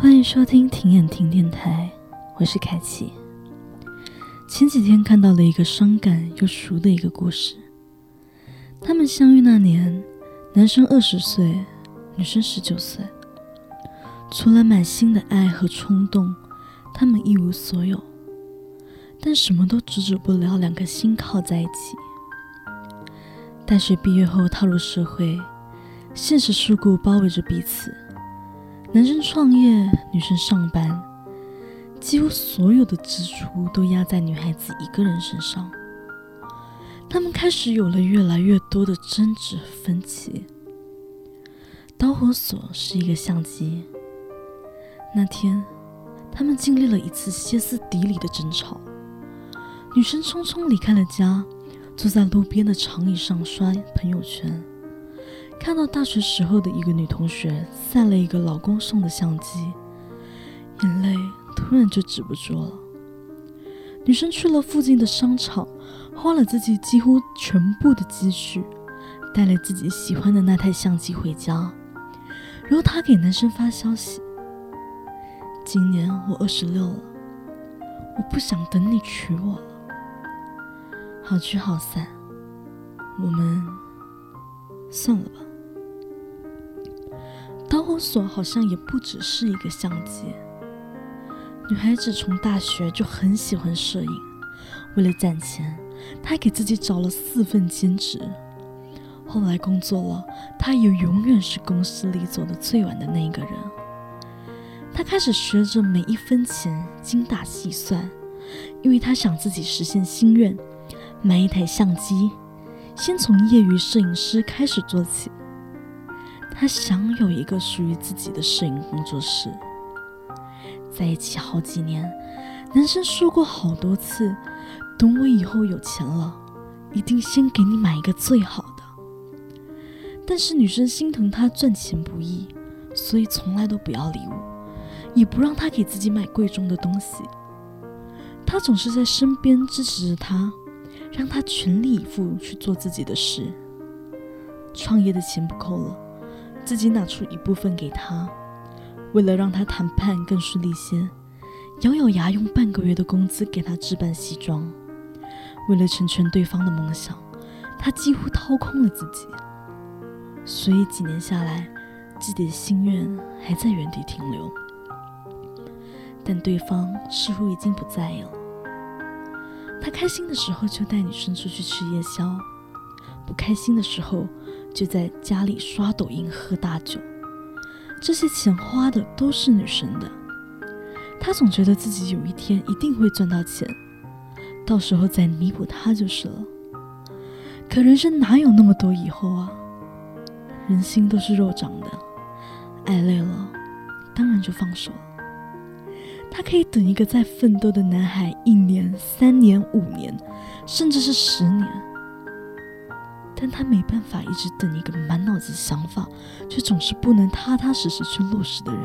欢迎收听停眼听电台，我是凯奇。前几天看到了一个伤感又熟的一个故事。他们相遇那年，男生二十岁，女生十九岁。除了满心的爱和冲动，他们一无所有，但什么都阻止不了两颗心靠在一起。大学毕业后踏入社会，现实事故包围着彼此。男生创业，女生上班，几乎所有的支出都压在女孩子一个人身上。他们开始有了越来越多的争执和分歧。导火索是一个相机。那天，他们经历了一次歇斯底里的争吵。女生匆匆离开了家，坐在路边的长椅上刷朋友圈。看到大学时候的一个女同学晒了一个老公送的相机，眼泪突然就止不住了。女生去了附近的商场，花了自己几乎全部的积蓄，带了自己喜欢的那台相机回家。然后她给男生发消息：“今年我二十六了，我不想等你娶我了。好聚好散，我们算了吧。”导火索好像也不只是一个相机。女孩子从大学就很喜欢摄影，为了攒钱，她给自己找了四份兼职。后来工作了，她也永远是公司里走的最晚的那一个人。她开始学着每一分钱精打细算，因为她想自己实现心愿，买一台相机，先从业余摄影师开始做起。他想有一个属于自己的摄影工作室。在一起好几年，男生说过好多次：“等我以后有钱了，一定先给你买一个最好的。”但是女生心疼他赚钱不易，所以从来都不要礼物，也不让他给自己买贵重的东西。他总是在身边支持着他，让他全力以赴去做自己的事。创业的钱不够了。自己拿出一部分给他，为了让他谈判更顺利些，咬咬牙用半个月的工资给他置办西装。为了成全对方的梦想，他几乎掏空了自己。所以几年下来，自己的心愿还在原地停留，但对方似乎已经不在了。他开心的时候就带女生出去吃夜宵，不开心的时候。就在家里刷抖音、喝大酒，这些钱花的都是女生的。他总觉得自己有一天一定会赚到钱，到时候再弥补他就是了。可人生哪有那么多以后啊？人心都是肉长的，爱累了，当然就放手了。他可以等一个在奋斗的男孩一年、三年、五年，甚至是十年。但他没办法一直等一个满脑子想法，却总是不能踏踏实实去落实的人。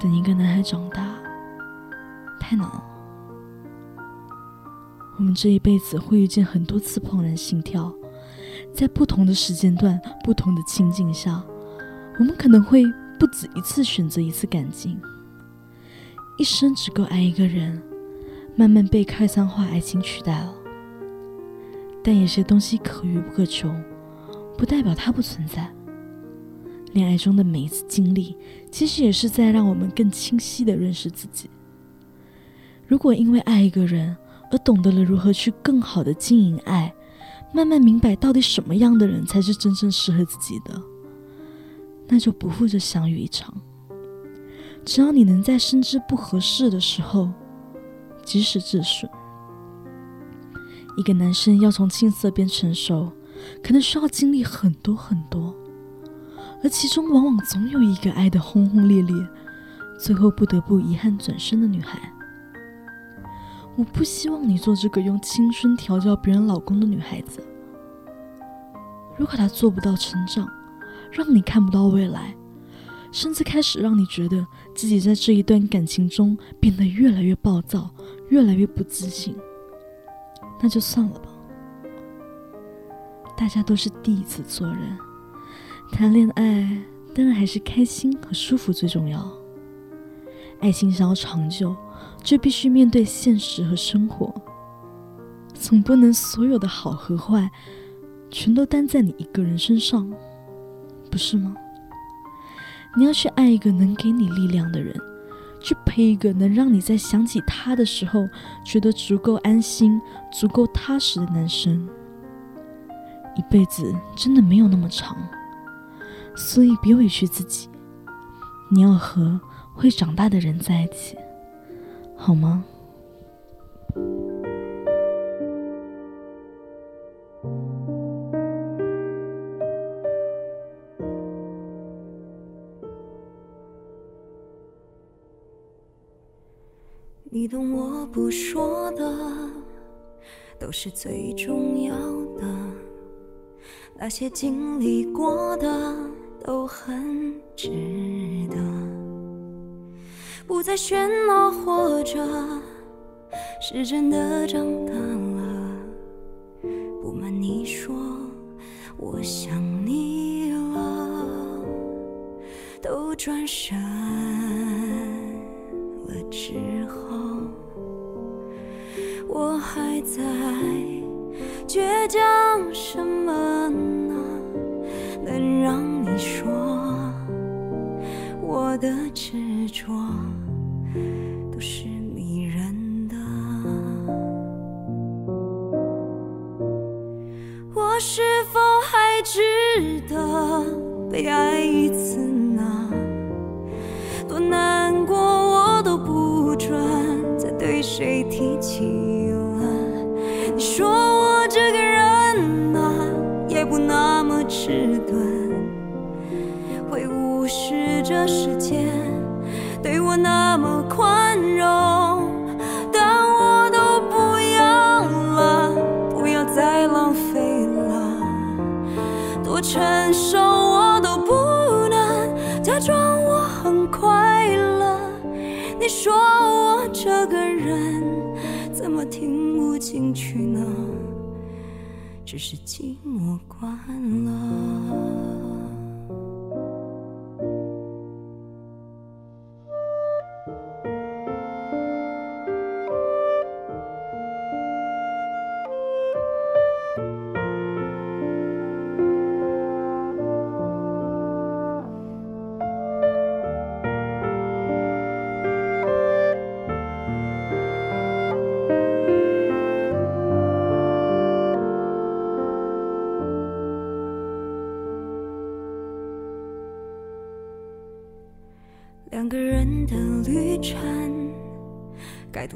等一个男孩长大，太难了。我们这一辈子会遇见很多次怦然心跳，在不同的时间段、不同的情境下，我们可能会不止一次选择一次感情。一生只够爱一个人，慢慢被开山化爱情取代了。但有些东西可遇不可求，不代表它不存在。恋爱中的每一次经历，其实也是在让我们更清晰的认识自己。如果因为爱一个人而懂得了如何去更好的经营爱，慢慢明白到底什么样的人才是真正适合自己的，那就不负这相遇一场。只要你能在深知不合适的时候及时止损。一个男生要从青涩变成熟，可能需要经历很多很多，而其中往往总有一个爱的轰轰烈烈，最后不得不遗憾转身的女孩。我不希望你做这个用青春调教别人老公的女孩子。如果她做不到成长，让你看不到未来，甚至开始让你觉得自己在这一段感情中变得越来越暴躁，越来越不自信。那就算了吧。大家都是第一次做人，谈恋爱当然还是开心和舒服最重要。爱情想要长久，就必须面对现实和生活，总不能所有的好和坏全都担在你一个人身上，不是吗？你要去爱一个能给你力量的人，去陪一个能让你在想起他的时候觉得足够安心、足够踏实的男生。一辈子真的没有那么长，所以别委屈自己。你要和会长大的人在一起，好吗？你懂我不说的，都是最重要的。那些经历过的都很值得。不再喧闹，或者是真的长大了。不瞒你说，我想你了。都转身了之后。在倔强什么呢？能让你说我的执着都是迷人的？我是否还值得被爱一次呢？多难过我都不准再对谁提起。迟钝，会无视这世界对我那么宽容，但我都不要了，不要再浪费了，多成熟我都不能假装我很快乐。你说我这个人怎么听不进去呢？只是寂寞惯了。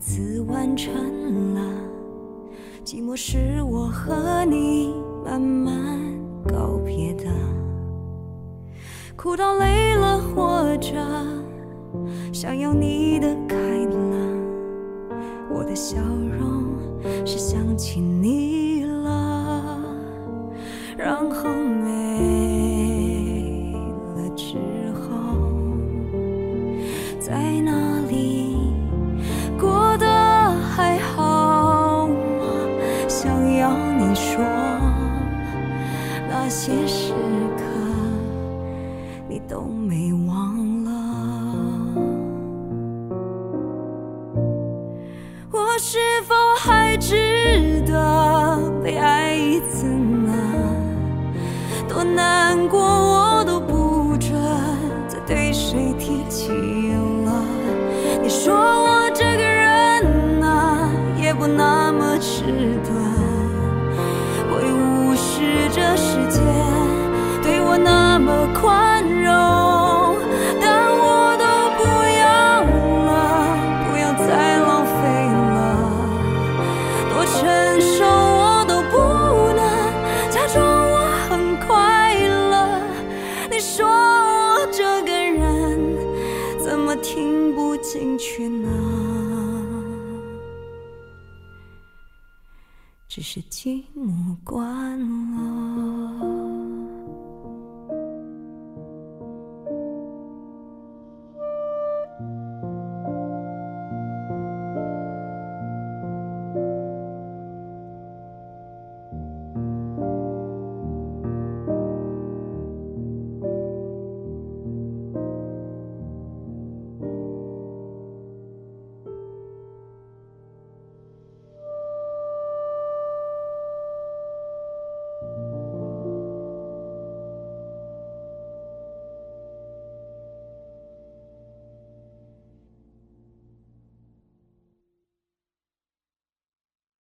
该独自完成了。寂寞是我和你慢慢告别的，哭到累了，或者想要你的开朗。我的笑容是想起你了，然后没忘了。我是否还值进去呢？只是寂寞惯了。